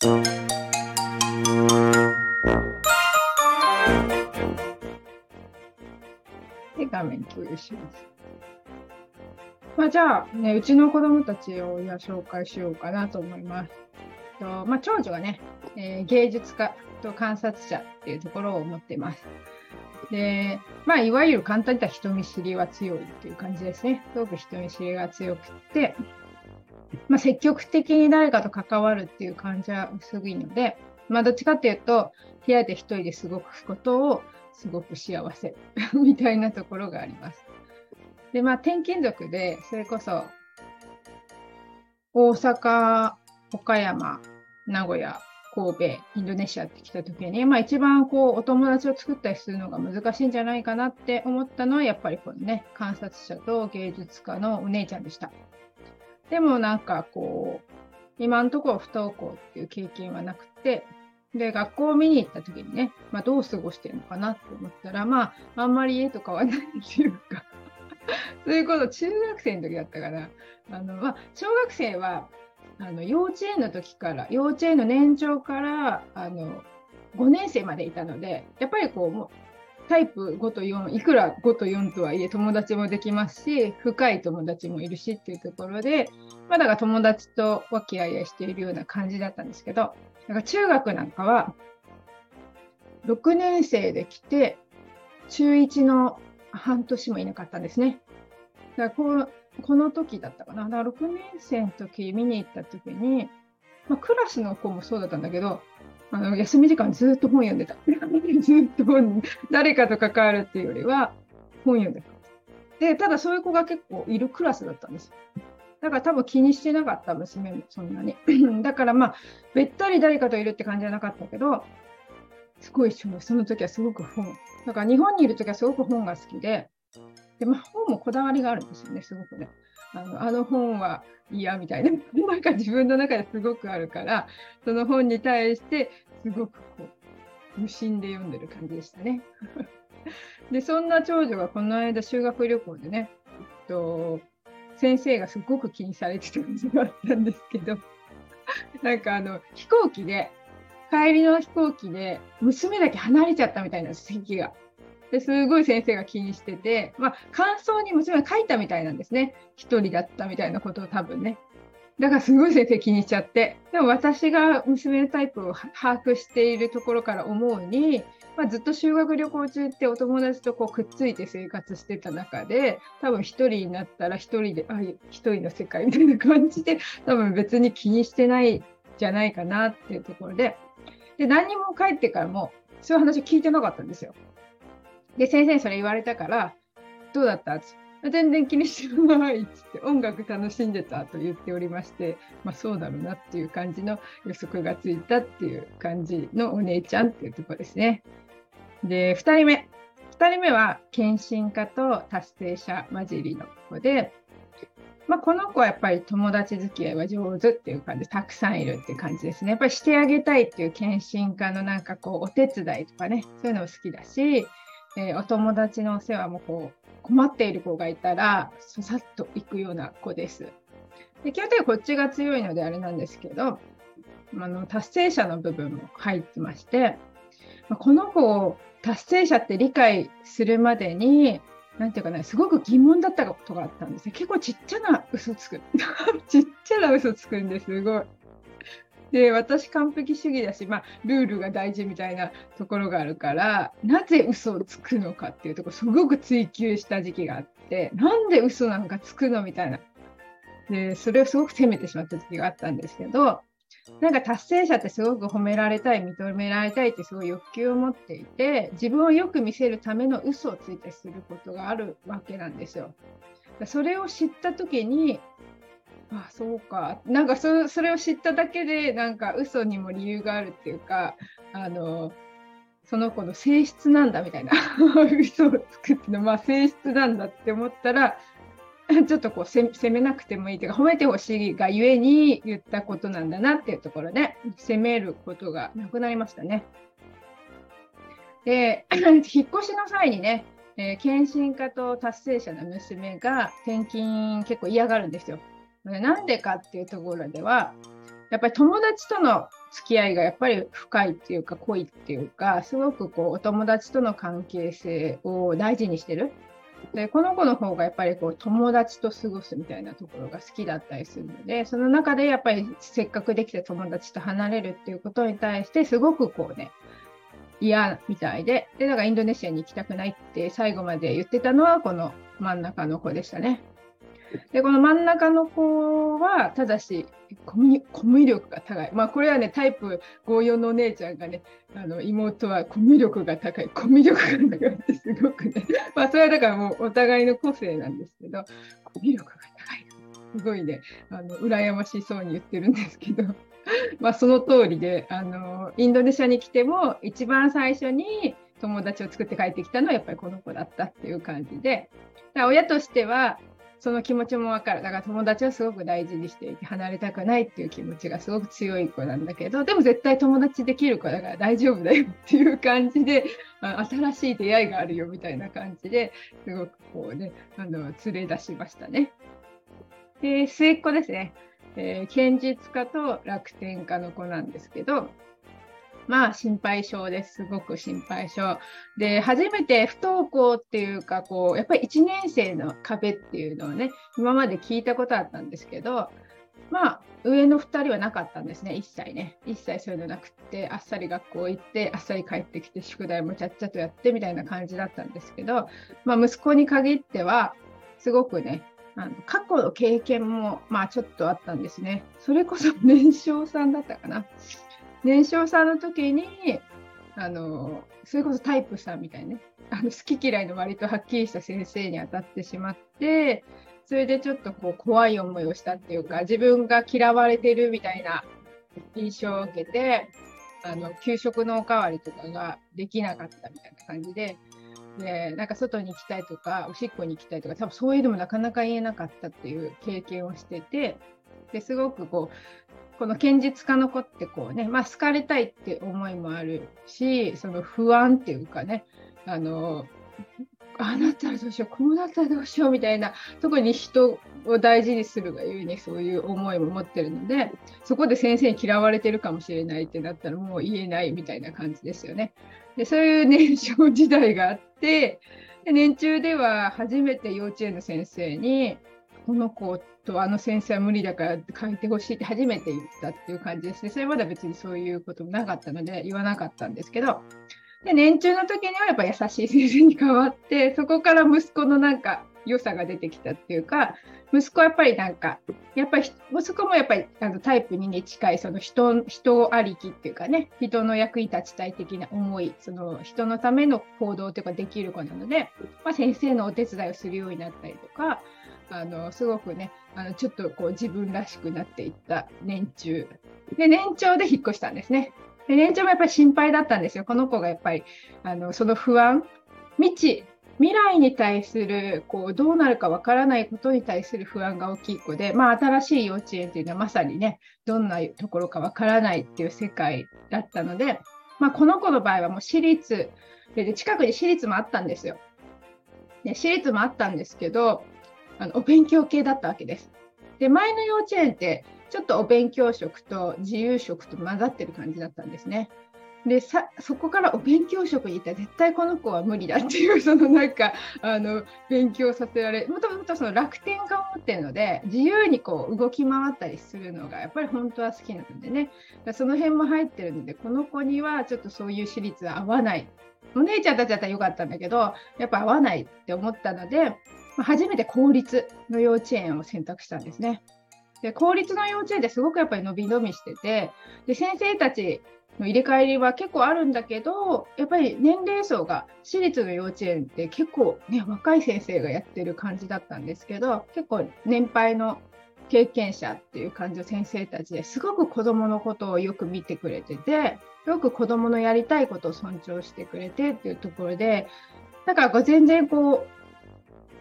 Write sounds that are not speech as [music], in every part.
で、画面共有します。まあ、じゃあ、ね、うちの子供たちをじゃ紹介しようかなと思います。とまあ、長女がね、えー、芸術家と観察者っていうところを持っています。で、まあ、いわゆる簡単に言ったら人見知りは強いっていう感じですね。すごく人見知りが強くて、まあ、積極的に誰かと関わるっていう感じは薄いので、まあ、どっちかっていうと、部屋で一人で過ごくことをすごく幸せ [laughs] みたいなところがあります。で、まあ、転勤族で、それこそ、大阪、岡山、名古屋、神戸、インドネシアって来た時に、まあ、一番こうお友達を作ったりするのが難しいんじゃないかなって思ったのは、やっぱりこのね、観察者と芸術家のお姉ちゃんでした。でもなんかこう、今のところ不登校っていう経験はなくて、で、学校を見に行った時にね、まあ、どう過ごしてるのかなって思ったら、まあ、あんまり家とかはないっていうか [laughs] そういうこと中学生の時だったかな。あの、まあ、小学生は、あの、幼稚園の時から、幼稚園の年長から、あの、5年生までいたので、やっぱりこ、うタイプ5と4、いくら5と4とはいえ友達もできますし、深い友達もいるしっていうところで、まだから友達と和気あいあいしているような感じだったんですけど、だから中学なんかは、6年生で来て、中1の半年もいなかったんですね。だからこの時だったかな。だから6年生の時見に行った時に、まあ、クラスの子もそうだったんだけど、あの休み時間ずっと本読んでた。[laughs] ずっと本、誰かと関わるっていうよりは本読んでた。で、ただそういう子が結構いるクラスだったんです。だから多分気にしてなかった娘もそんなに。[laughs] だからまあ、べったり誰かといるって感じじゃなかったけど、すごいそのその時はすごく本。だから日本にいる時はすごく本が好きで、でまあ、本もこだわりがあるんですよね、すごくね。あのあの本は嫌みたいな、[laughs] なんか自分の中ですごくあるから、その本に対してすごくこう無心で読んでる感じでしたね。[laughs] で、そんな長女がこの間修学旅行でね、えっと、先生がすごく気にされてたことがあったんですけど、[laughs] なんかあの飛行機で、帰りの飛行機で娘だけ離れちゃったみたいな席が。ですごい先生が気にしてて、まあ、感想に娘が書いたみたいなんですね。一人だったみたいなことを多分ね。だからすごい先生気にしちゃって。でも私が娘のタイプを把握しているところから思うに、まあ、ずっと修学旅行中ってお友達とこうくっついて生活してた中で、多分一人になったら一人で、あ、一人の世界みたいな感じで、多分別に気にしてないじゃないかなっていうところで、で、何も帰ってからも、そういう話聞いてなかったんですよ。で、先生にそれ言われたから、どうだった？っ全然気にしてない。っつって。音楽楽しんでたと言っておりまして、まあ、そうだろうなっていう感じの予測がついたっていう感じのお姉ちゃんっていうとこですね。で、2人目。2人目は献身家と達成者混じりの子で、まあ、この子はやっぱり友達付き合いは上手っていう感じ。たくさんいるっていう感じですね。やっぱりしてあげたいっていう献身家のなんかこうお手伝いとかね、そういうのも好きだし、えー、お友達のお世話もこう困っている子がいたらささっと行くような子です。で基本的にこっちが強いのであれなんですけどあの達成者の部分も入ってましてこの子を達成者って理解するまでになんていうかね、すごく疑問だったことがあったんですよ。結構ちっちゃな嘘つく。[laughs] ちっちゃな嘘つくんですすごい。で私完璧主義だし、まあ、ルールが大事みたいなところがあるからなぜ嘘をつくのかっていうところすごく追求した時期があってなんで嘘なんかつくのみたいなでそれをすごく責めてしまった時期があったんですけどなんか達成者ってすごく褒められたい認められたいってすごい欲求を持っていて自分をよく見せるための嘘をついてすることがあるわけなんですよ。それを知った時にあそうかなんかそそれを知っただけでなんか嘘にも理由があるっていうかあのその子の性質なんだみたいな [laughs] 嘘をつくっていうのは、まあ、性質なんだって思ったらちょっとこう責めなくてもいいというか褒めてほしいがゆえに言ったことなんだなっていうところで責めることがなくなりましたね。で [clears throat] 引っ越しの際にね、えー、献身家と達成者の娘が転勤結構嫌がるんですよ。なんでかっていうところでは、やっぱり友達との付き合いがやっぱり深いっていうか濃いっていうかすごくこうお友達との関係性を大事にしてるでこの子の方がやっぱりこう友達と過ごすみたいなところが好きだったりするのでその中でやっぱりせっかくできた友達と離れるっていうことに対してすごくこうね嫌みたいででだからインドネシアに行きたくないって最後まで言ってたのはこの真ん中の子でしたね。で、この真ん中の子は、ただしコミ、コミュ力が高い。まあ、これはね、タイプ54のお姉ちゃんがね、あの妹はコミュ力が高い。コミュ力が高いってすごくね、[laughs] まあ、それはだからもうお互いの個性なんですけど、コミュ力が高い。すごいね、あの羨ましそうに言ってるんですけど、[laughs] まあ、その通りで、あの、インドネシアに来ても、一番最初に友達を作って帰ってきたのはやっぱりこの子だったっていう感じで、親としては、その気持ちもわかる。だから友達はすごく大事にしていて、離れたくないっていう気持ちがすごく強い子なんだけど、でも絶対友達できる子だから大丈夫だよっていう感じで、[laughs] 新しい出会いがあるよみたいな感じですごくこうね、あの連れ出しましたね。で、末っ子ですね。えー、堅実家と楽天家の子なんですけど、まあ心配性です。すごく心配性。で、初めて不登校っていうか、こう、やっぱり1年生の壁っていうのをね、今まで聞いたことあったんですけど、まあ、上の2人はなかったんですね、一切ね。一切そういうのなくって、あっさり学校行って、あっさり帰ってきて、宿題もちゃっちゃとやってみたいな感じだったんですけど、まあ、息子に限っては、すごくね、あの過去の経験も、まあ、ちょっとあったんですね。それこそ年少さんだったかな。年少さんの時にあのそれこそタイプさんみたいなねあの好き嫌いの割とはっきりした先生に当たってしまってそれでちょっとこう怖い思いをしたっていうか自分が嫌われてるみたいな印象を受けてあの給食のおかわりとかができなかったみたいな感じで。でなんか外に行きたいとかおしっこに行きたいとか多分そういうのもなかなか言えなかったっていう経験をしててですごくこうこの堅実家の子ってこうね、まあ、好かれたいって思いもあるし、その不安っていうかね、あの、あなったらどうしよう、こうなったらどうしようみたいな、特に人を大事にするがゆえにそういう思いも持ってるので、そこで先生に嫌われてるかもしれないってなったらもう言えないみたいな感じですよね。でそういう年少時代があって、で年中では初めて幼稚園の先生に、この子とあの先生は無理だから書いてほしいって初めて言ったっていう感じですね。それまで別にそういうこともなかったので言わなかったんですけど、で年中の時にはやっぱ優しい先生に変わって、[laughs] そこから息子のなんか良さが出てきたっていうか、息子はやっぱりなんか、やっぱり息子もやっぱりあのタイプ2に近いその人人ありきっていうかね、人の役に立ちたい的な思い、その人のための行動というかできる子なので、まあ、先生のお手伝いをするようになったりとか、あのすごくねあのちょっとこう自分らしくなっていった年中。で年長で引っ越したんですね。で年長もやっぱり心配だったんですよ。この子がやっぱりあのその不安未知。未来に対するこうどうなるかわからないことに対する不安が大きい子で、まあ、新しい幼稚園っていうのはまさにねどんなところかわからないっていう世界だったので、まあ、この子の場合はもう私立で近くに私立もあったんですよ。で私立もあったんですけどあのお勉強系だったわけです。で前の幼稚園ってちょっとお勉強食と自由食と混ざってる感じだったんですね。でさそこからお勉強職に行ったら絶対この子は無理だっていう [laughs] そのなんかあの勉強させられもともとその楽天家を持ってるので自由にこう動き回ったりするのがやっぱり本当は好きなのでねその辺も入ってるのでこの子にはちょっとそういう私立は合わないお姉ちゃんたちだったらよかったんだけどやっぱ合わないって思ったので初めて公立の幼稚園を選択したんですね。で公立の幼稚園ってすごくやっぱり伸び伸びしててで先生たちの入れ替えりは結構あるんだけどやっぱり年齢層が私立の幼稚園って結構ね若い先生がやってる感じだったんですけど結構年配の経験者っていう感じの先生たちですごく子どものことをよく見てくれててよく子どものやりたいことを尊重してくれてっていうところでだからこう全然こう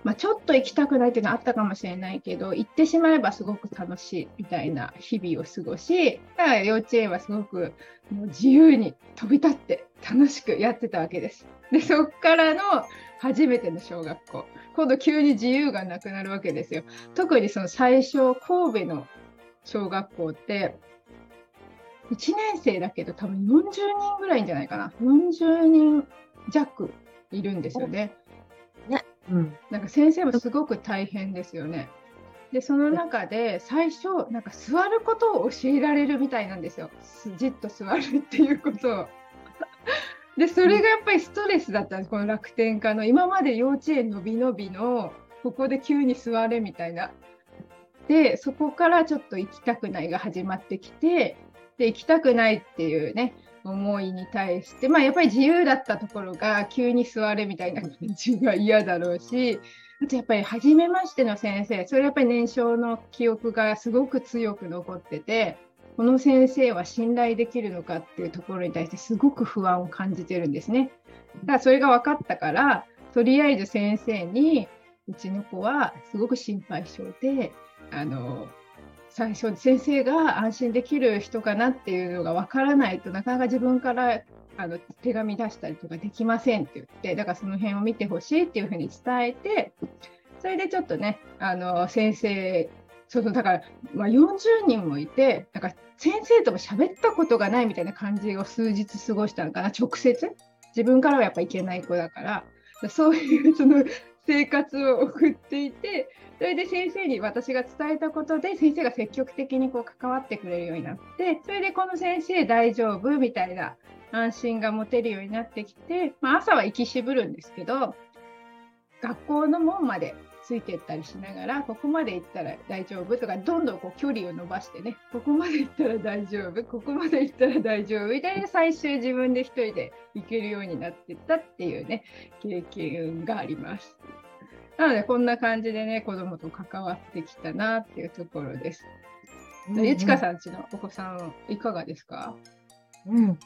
まあ、ちょっと行きたくないっていうのはあったかもしれないけど行ってしまえばすごく楽しいみたいな日々を過ごしだから幼稚園はすごくもう自由に飛び立って楽しくやってたわけです。でそこからの初めての小学校今度急に自由がなくなるわけですよ。特にその最初神戸の小学校って1年生だけど多分40人ぐらいんじゃないかな。40人弱いるんですよね。うん。なんか先生もすごく大変ですよね。で、その中で最初、なんか座ることを教えられるみたいなんですよ。じっと座るっていうことを。で、それがやっぱりストレスだったんです、この楽天家の。今まで幼稚園のびのびの、ここで急に座れみたいな。で、そこからちょっと行きたくないが始まってきて、で、行きたくないっていうね、思いに対して、まあやっぱり自由だったところが急に座れみたいな感じが嫌だろうし、あとやっぱり初めましての先生、それやっぱり年少の記憶がすごく強く残ってて、この先生は信頼できるのかっていうところに対してすごく不安を感じてるんですね。だからそれが分かったから、とりあえず先生に、うちの子はすごく心配性で、あの、最初先生が安心できる人かなっていうのが分からないとなかなか自分からあの手紙出したりとかできませんって言ってだからその辺を見てほしいっていうふうに伝えてそれでちょっとねあの先生そうそうだから、まあ、40人もいてだか先生とも喋ったことがないみたいな感じを数日過ごしたのかな直接。自分からはやっぱいけない子だから。そういうその生活を送っていてそれで先生に私が伝えたことで先生が積極的にこう関わってくれるようになってそれでこの先生大丈夫みたいな安心が持てるようになってきて、まあ、朝は行きしぶるんですけど学校の門までついてったりしながらここまで行ったら大丈夫とかどんどんこう距離を伸ばしてねここまで行ったら大丈夫ここまで行ったら大丈夫みたいな最終自分で一人で行けるようになってったっていうね経験があります。なのでこんな感じでね子供と関わってきたなっていうところです。うんうん、ゆちかさんちのお子さんいかがですか？うん。う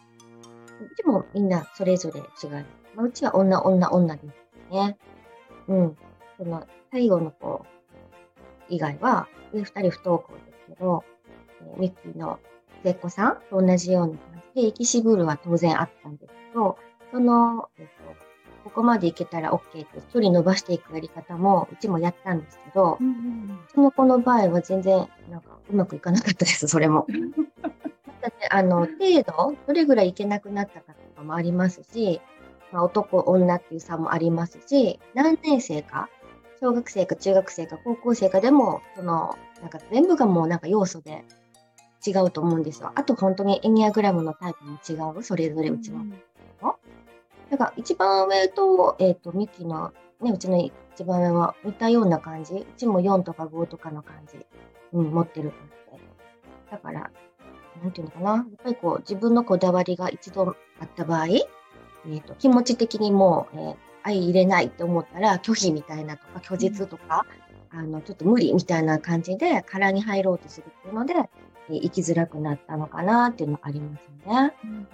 ちもみんなそれぞれ違う。まあ、うちは女、女、女ですね。うん。その最後の子以外は、上二人不登校ですけど、えー、ミッキーの末っ子さんと同じような感じで、行きしぶるは当然あったんですけど、その、えっ、と、ここまで行けたら OK って距離伸ばしていくやり方もうちもやったんですけど、うんうん、その子の場合は全然なんかうまくいかなかったです、それも。だってあの程度、どれぐらいいけなくなったかとかもありますし、まあ、男、女っていう差もありますし、何年生か、小学生か中学生か高校生かでも、その、なんか全部がもうなんか要素で違うと思うんですよ。あと本当にエニアグラムのタイプも違う、それぞれうちは。うんだから一番上と、えっ、ー、と、ミキの、ね、うちの一番上は似たような感じ。うちも4とか5とかの感じ、うん、持ってる感じで。だから、なんていうのかな。やっぱりこう、自分のこだわりが一度あった場合、えっ、ー、と、気持ち的にもう、えー、相入れないって思ったら、拒否みたいなとか、拒絶とか、うん、あの、ちょっと無理みたいな感じで、殻に入ろうとするっていうので、えー、生きづらくなったのかなっていうのはありますよね。うん、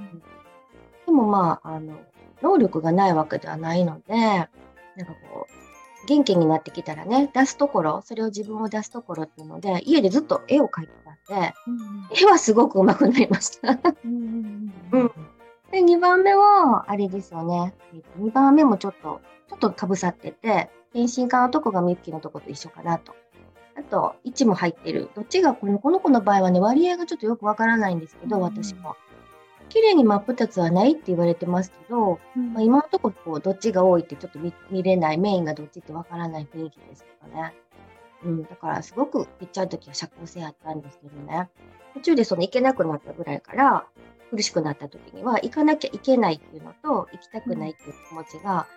でもまあ、あの、能力がないわけではないので、なんかこう、元気になってきたらね、出すところ、それを自分を出すところっていうので、家でずっと絵を描いてたんで、うん、絵はすごく上手くなりました。うん、で、2番目は、あれですよね。2番目もちょっと、ちょっとかぶさってて、変身家のとこがミッキーのとこと一緒かなと。あと、位置も入ってる。どっちがこの、この子の場合はね、割合がちょっとよくわからないんですけど、私も。綺麗に真っ二つはないって言われてますけど、うん、まあ、今のところこうどっちが多いってちょっと見れないメインがどっちってわからない雰囲気ですけどね。うん、だからすごくちっちゃい時は社交性あったんですけどね。途中でその行けなくなったぐらいから苦しくなった時には行かなきゃいけないっていうのと行きたくないっていう気持ちが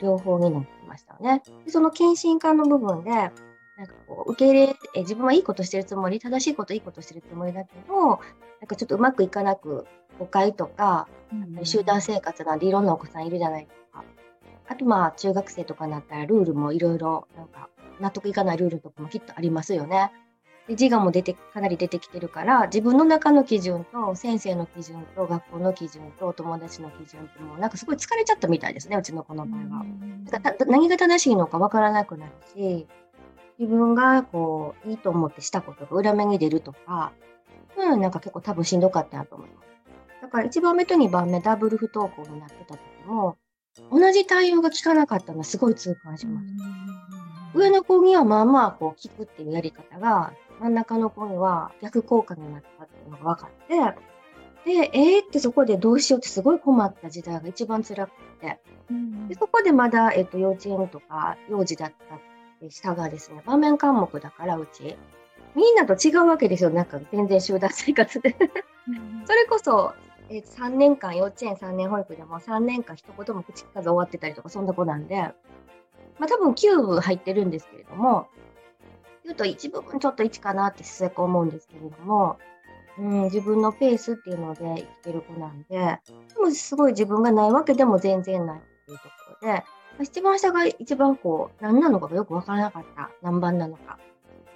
両方になってましたよね。でその献身感の部分でなんかこう受け入れえ自分はいいことしてるつもり？正しいこといいことしてるつもりだけどなんかちょっとうまくいかなく誤解とか、うん、集団生活なんでいろんなお子さんいるじゃないですか。あとまあ中学生とかになったらルールもいろいろなんか納得いかないルールとかもきっとありますよね。で自我も出てかなり出てきてるから自分の中の基準と先生の基準と学校の基準と友達の基準ってもうなんかすごい疲れちゃったみたいですねうちの子の場合は。だから何が正しいのかわからなくなるし自分がこういいと思ってしたことが裏目に出るとかうん、なんか結構多分しんどかったなと思います。だから1番目と2番目ダブル不登校になってた時も、同じ対応が効かなかったのはすごい痛感しました。上の子にはまあまあこう聞くっていうやり方が、真ん中の子には逆効果になったっていうのが分かって、で、えーってそこでどうしようってすごい困った時代が一番辛くて、うんでそこでまだ、えっと、幼稚園とか幼児だった下がですね、場面科目だからうち、みんなと違うわけですよ、なんか全然集団生活で。それこそ、えー3年間、幼稚園3年保育でも3年間一言も口聞かず終わってたりとか、そんな子なんで、まあ多分9部入ってるんですけれども、言うと一部分ちょっと1かなってすごく思うんですけれども、うん、自分のペースっていうので生きてる子なんで、でもすごい自分がないわけでも全然ないっていうところで、まあ一番下が一番こう、何なのかがよくわからなかった。何番なのか。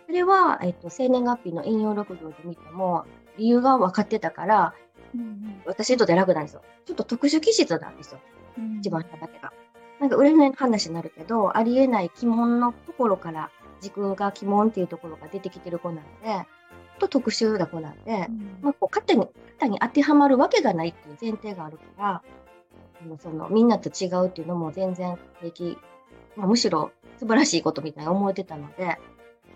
それは、えっと、生年月日の引用録行で見ても、理由が分かってたから、私にとって楽なんですよ。ちょっと特殊気質なんですよ。一番下だけが。なんか占いの話になるけど、ありえない鬼門のところから、時空が鬼門っていうところが出てきてる子なんで、と特殊な子なんで、まあ、こう勝手に型に当てはまるわけがないっていう前提があるから、そのみんなと違うっていうのも全然平気、まあ、むしろ素晴らしいことみたいに思えてたので、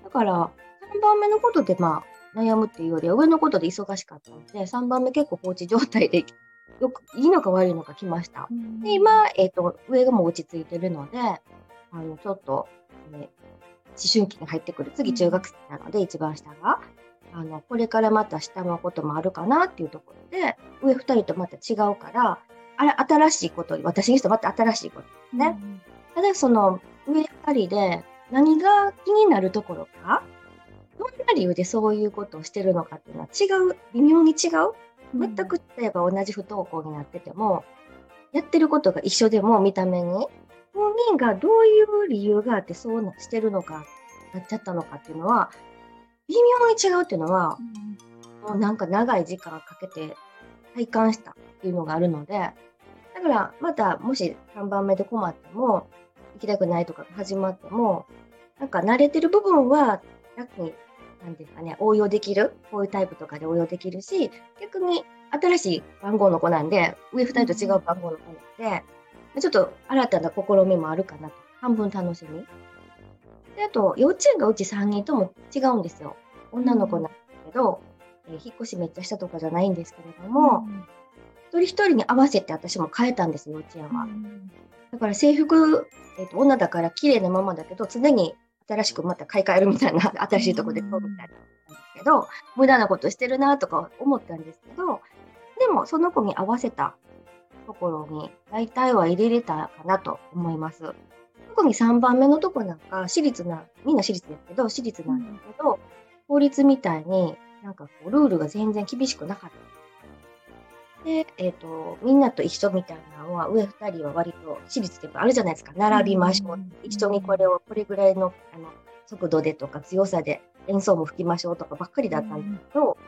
だから3番目のことでまあ悩むっていうよりは上のことで忙しかったので、3番目結構放置状態で [laughs] よくいいのか悪いのか来ました。で今、えっと上がもう落ち着いてるので、あのちょっと、ね、思春期に入ってくる次中学生なので、一番下が。あのこれからまた下のこともあるかなっていうところで上2人とまた違うからあれ新しいこと私にしてまた新しいことね、ただその上2人で何が気になるところかな理由でそういうことをしてるのかっていうのは違う微妙に違う。全く例えば同じ不登校になっててもやってることが一緒でも見た目に本人がどういう理由があってそうなしてるのかなっちゃったのかっていうのは微妙に違うっていうのは、もうなんか長い時間かけて体感したっていうのがあるので、だからまたもし3番目で困っても、行きたくないとかが始まっても、なんか慣れてる部分は楽に、なんですかね、応用できる、こういうタイプとかで応用できるし、逆に新しい番号の子なんで、上2人と違う番号の子なんで、ちょっと新たな試みもあるかなと。半分楽しみ。で、あと、幼稚園がうち3人とも違うんですよ。女の子なんですけど、えー引っ越しめっちゃしたとかじゃないんですけれども、一人一人に合わせて私も変えたんです、幼稚園は。だから制服、えーと女だから綺麗なままだけど、常に新しくまた買い替えるみたいな、新しいとこで買うみたいななんですけど、無駄なことしてるなとか思ったんですけど、でもその子に合わせたところに大体は入れれたかなと思います。特に3番目のとこなんか、私立な、みんな私立ですけど、私立なんですけど、法律みたいになんかこう、ルールが全然厳しくなかった。で、えっ、と、みんなと一緒みたいなのは、上2人は割と私立ってあるじゃないですか。並びましょう。うん一緒にこれを、これぐらいのあの速度でとか強さで演奏も吹きましょうとかばっかりだったんですけど、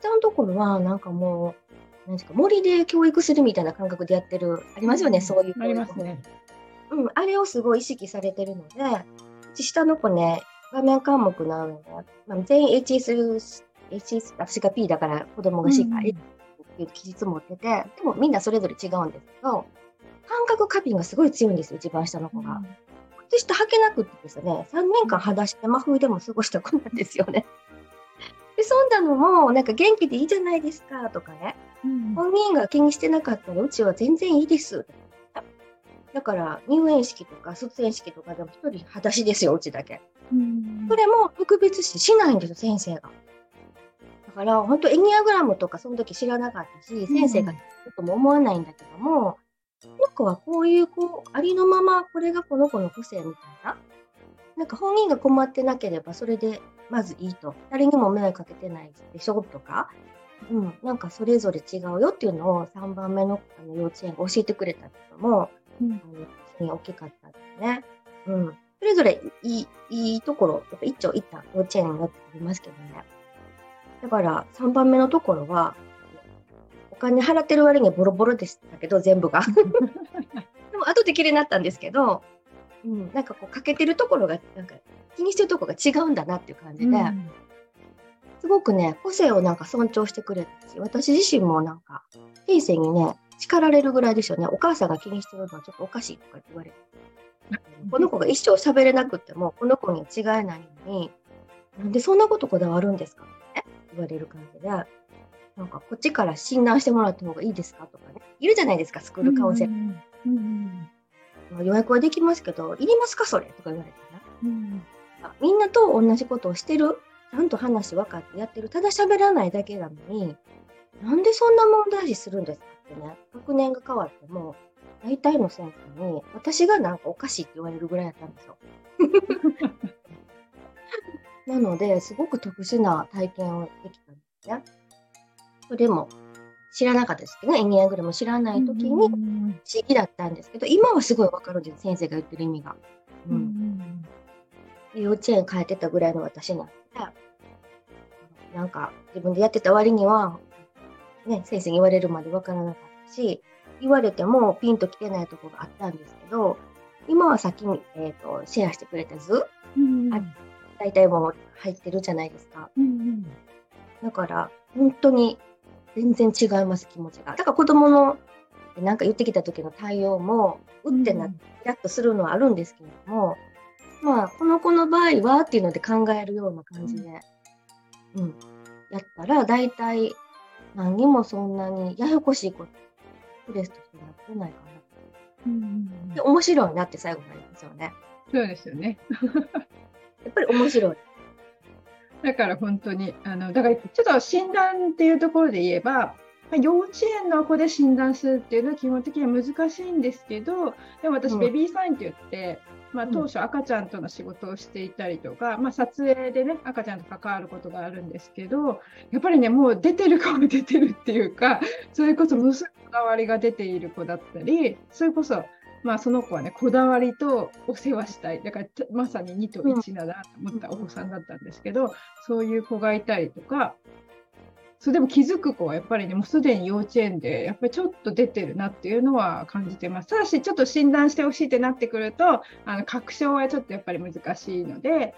下のところはなんかもう、なんですか、森で教育するみたいな感覚でやってる、ありますよね、そういう。ありますね。うん、あれをすごい意識されてるので、下の子ね、画面科目の上ね、まあ、全員 HS、HS、私が P だから子供が C か、うんっていう記述持ってて、でもみんなそれぞれ違うんですけど、感覚過敏がすごい強いんですよ、一番下の子が。靴下履けなくってですね、3年間裸足で真冬でも過ごした子なんですよね。[laughs] で、そんなのも、なんか元気でいいじゃないですかとかね、うん本人が気にしてなかったら、うちは全然いいです。だから、入園式とか卒園式とかでも一人裸足ですよ、うちだけ。うんそれも特別視しないんですよ、先生が。だから、本当エニアグラムとかその時知らなかったし、先生がちょっとも思わないんだけども、この子はこういう子、ありのままこれがこの子の個性みたいな。なんか本人が困ってなければそれでまずいいと。誰にも迷惑かけてないでしょとか。うん、なんかそれぞれ違うよっていうのを3番目のあの幼稚園が教えてくれたのも、うん大きかったですね。うん。それぞれいい、いいところ、やっぱ一長一短幼稚園になってありますけどね。だから3番目のところは、お金払ってる割にはボロボロでしたけど、全部が。[laughs] でも後で綺麗になったんですけど、うん、なんかこう欠けてるところが、なんか気にしてるところが違うんだなっていう感じで、すごくね、個性をなんか尊重してくれるし、私自身もなんか、先生にね、叱られるぐらいでしょうね。お母さんが気にしてるのはちょっとおかしいとか言われて。[laughs] この子が一生喋れなくっても、この子には違いないのに、なんでそんなことこだわるんですか？言われる感じで。なんかこっちから診断してもらった方がいいですかとかね。いるじゃないですか、スクールカウンセラー。うんうんまあ予約はできますけど、いりますかそれとか言われてな。うんみんなと同じことをしてる、ちゃんと話分かってやってる、ただ喋らないだけなのに、なんでそんな問題視するんですかってね、学年が変わっても、大体の先生に、私がなんかおかしいって言われるぐらいだったんですよ。[laughs] なので、すごく特殊な体験をできたんですね。それも知らなかったですけどね、エニアグラム知らない時に不思議だったんですけど、今はすごいわかるんです、先生が言ってる意味が。ううんん幼稚園帰ってたぐらいの私なんで、なんか自分でやってた割には、ね、先生に言われるまでわからなかったし、言われてもピンときてないところがあったんですけど、今は先に、えー、とシェアしてくれた図、うん。あ大体もう入ってるじゃないですか。うんだから、本当に全然違います、気持ちが。だから子供のなんか言ってきた時の対応も、うってなって、イラッとするのはあるんですけれども、まあ、この子の場合はっていうので考えるような感じで、うん、やったら、大体何にもそんなにややこしいこと、ストレスとしてなってないかうんうんな。で、面白いなって最後になりますよね。そうですよね。やっぱり面白い。だから本当に、あの、だからちょっと診断っていうところで言えば、まあ幼稚園の子で診断するっていうのは基本的には難しいんですけど、でも私、うんベビーサインって言って、まあ、うん当初赤ちゃんとの仕事をしていたりとか、まあ、撮影でね、赤ちゃんと関わることがあるんですけど、やっぱりね、もう出てる子は出てるっていうか、それこそものこだわりが出ている子だったり、それこそ、まあ、その子はね、こだわりとお世話したい。だから、たまさに2と1だなと思ったお子さんだったんですけど、そういう子がいたりとか、それでも気づく子はやっぱりね、もうすでに幼稚園で、やっぱりちょっと出てるなっていうのは感じてます。ただし、ちょっと診断してほしいってなってくると、あの確証はちょっとやっぱり難しいので、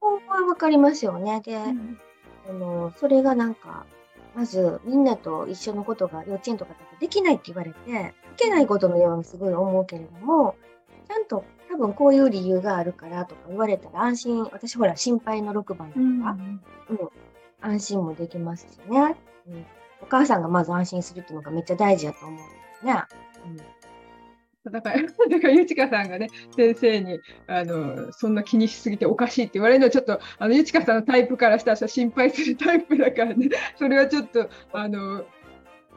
方法はわかりますよね。で、うんあの、それがなんか、まずみんなと一緒のことが幼稚園とかだとできないって言われて、いけないことのようにすごい思うけれども、ちゃんと多分こういう理由があるからとか言われたら安心、私ほら心配の6番だとか、うん安心もできますしね、うん。お母さんがまず安心するっていうのがめっちゃ大事やと思うんですね。だから、だから、ゆちかさんがね、先生に、あの、そんな気にしすぎておかしいって言われるのは、ちょっと、あの、ゆちかさんのタイプからしたら心配するタイプだからね、それはちょっと、あの、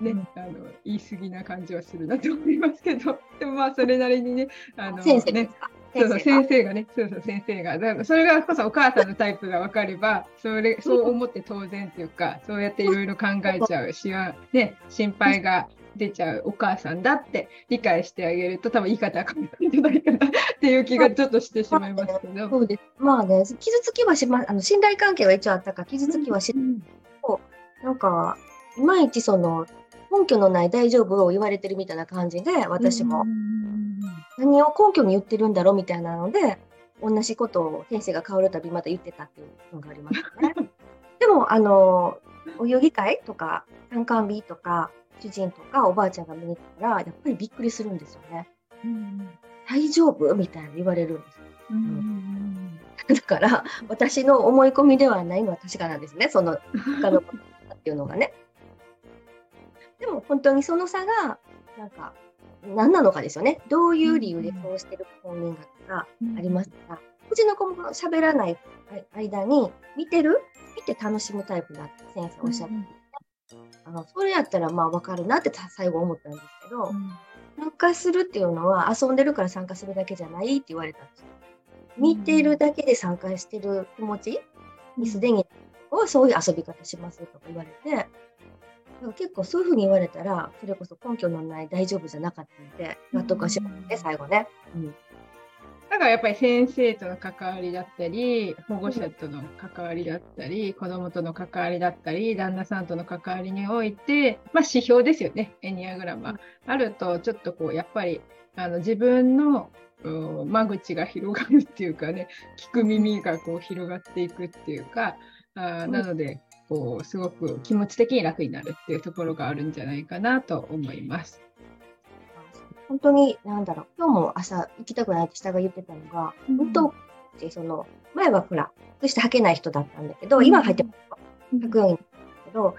ね、うん。あの、言い過ぎな感じはするなと思いますけど、[laughs] でもまあ、それなりにね、あの、先生でね。そうそう先生がね、そうそう先生が、だからそれがこそお母さんのタイプが分かれば、それそう思って当然っていうか、そうやっていろいろ考えちゃうしは、ね、心配が出ちゃうお母さんだって理解してあげると、多分言い方が変わるんじゃないかなっていう気がちょっとしてしまいますけど。そうです。まあね、傷つきはしま、あの信頼関係は一応あったから、傷つきはしうん。なんか、いまいちその、根拠のない大丈夫を言われてるみたいな感じで、私も何を根拠に言ってるんだろうみたいなので、同じことを先生が変わるたびまた言ってたっていうのがありますね。[laughs] でも、あの、お遊戯会とか、参観日とか、主人とかおばあちゃんが見に来たら、やっぱりびっくりするんですよね。うん大丈夫みたいな言われるんですよ。うんうん [laughs] だから、私の思い込みではないのは確かなんですね。その、他のことっていうのがね。でも、本当にその差が、なんか、何なのかですよね。どういう理由でそうしてる本人がうんありますか。ら、うちの子も喋らない間に、見てる？見て楽しむタイプだって先生おっしゃって、あのそれやったらまあ分かるなって最後思ったんですけど、参加するっていうのは遊んでるから参加するだけじゃないって言われたんですよ。見てるだけで参加してる気持ちにすでに、はそういう遊び方しますとか言われて、だから結構そういうふうに言われたら、それこそ根拠のない大丈夫じゃなかったので、納得はしますね、最後ね。うんだからやっぱり先生との関わりだったり、保護者との関わりだったり、子供との関わりだったり、旦那さんとの関わりにおいて、まあ指標ですよね、エニアグラムは。あると、ちょっとこう、やっぱり、あの自分のうん間口が広がるっていうかね、聞く耳がこう広がっていくっていうか、あーなので、こう、すごく気持ち的に楽になるっていうところがあるんじゃないかなと思います。本当に、なんだろう、今日も朝行きたくないって下が言ってたのが、うん本当、その、前はほら、靴下履けない人だったんだけど、今は履いてます。履くようになったけど、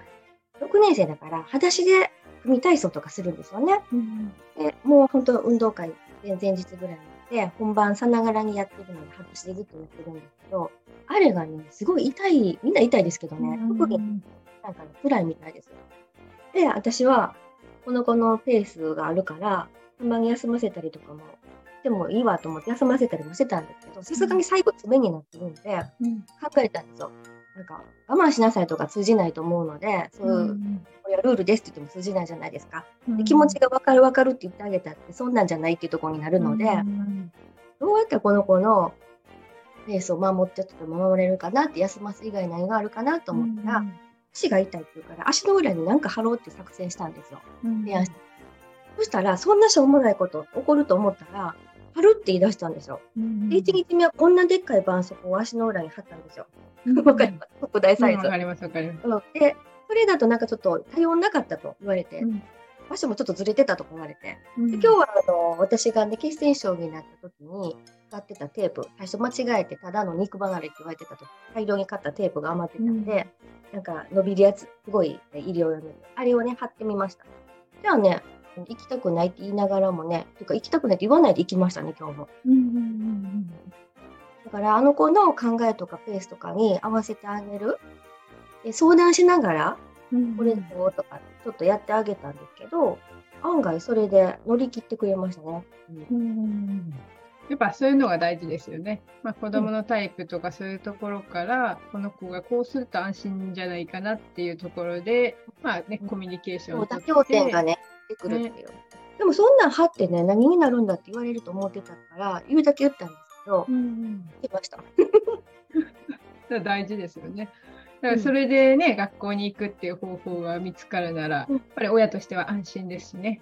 6年生だから、裸足で組体操とかするんですよね。うんでもう本当運動会前々日ぐらいにで本番さながらにやってるのに裸足でずっとやってるんですけどあれがねすごい痛いみんな痛いですけどね特になんかね辛いみたいですよ。で私はこの子のペースがあるからたまに休ませたりとかもしてもいいわと思って休ませたりもしてたんですけどさすがに最後爪になってるんでうん。考えたんですよなんか我慢しなさいとか通じないと思うのでそういう、これはルールですって言っても通じないじゃないですか。で気持ちが分かる分かるって言ってあげたってそんなんじゃないっていうところになるので、うんどうやってこの子のペースを守ってっと守れるかなって休ます以外何があるかなと思ったら、足が痛いって言うから足の裏に何か貼ろうって作戦したんですよ。うん提案してそしたらそんなしょうもないこと起こると思ったら貼るって言い出したんですよ。うんで1日目はこんなでっかい絆創膏を足の裏に貼ったんですよ。うん。わかります。特大サイズ。わかりますわかります。うん。でそれだとなんかちょっと対応なかったと言われて、うん。足もちょっとずれてたとか言われて。うん。で今日はあの私がね血栓症になった時に使ってたテープ最初間違えてただの肉離れって言われてた時大量に買ったテープが余ってたんで、なんか伸びるやつすごい医療用のあれをね貼ってみました。じゃあね行きたくないって言いながらもねてか行きたくないって言わないで行きましたね今日も。うんうんだからあの子の考えとかペースとかに合わせてあげる。で相談しながらうん。うんこれどうとかちょっとやってあげたんですけど案外それで乗り切ってくれましたね、うん。うん。やっぱそういうのが大事ですよね。まあ、子供のタイプとかそういうところから、この子がこうすると安心じゃないかなっていうところで、まあね、うん。コミュニケーションをとって妥協点がね出てくるっていう、でもそんなん貼ってね何になるんだって言われると思ってたから言うだけ言ったんでどうんうん。言いました。[laughs] 大事ですよね。だからそれでね、学校に行くっていう方法が見つかるなら、うん。やっぱり親としては安心ですしね。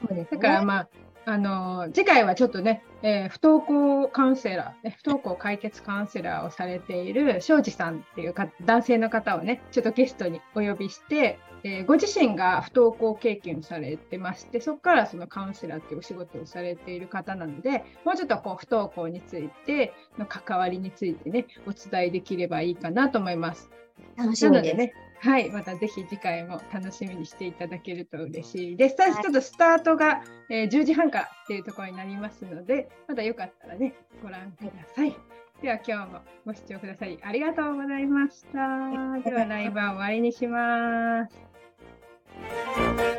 そうですね。だからまあ、あの次回はちょっとね、えー不登校カウンセラー、ね、不登校解決カウンセラーをされている庄司さんっていうか男性の方をね、ちょっとゲストにお呼びして、えーご自身が不登校経験をされてまして、そこからそのカウンセラーっていうお仕事をされている方なので、もうちょっとこう不登校についての関わりについてね、お伝えできればいいかなと思います。楽しみでね、はい、またぜひ次回も楽しみにしていただけると嬉しいです。最初ちょっとスタートが、えー10時半からっていうところになりますので、またよかったらね、ご覧ください。では今日もご視聴くださりありがとうございました。ではライブは終わりにします。Música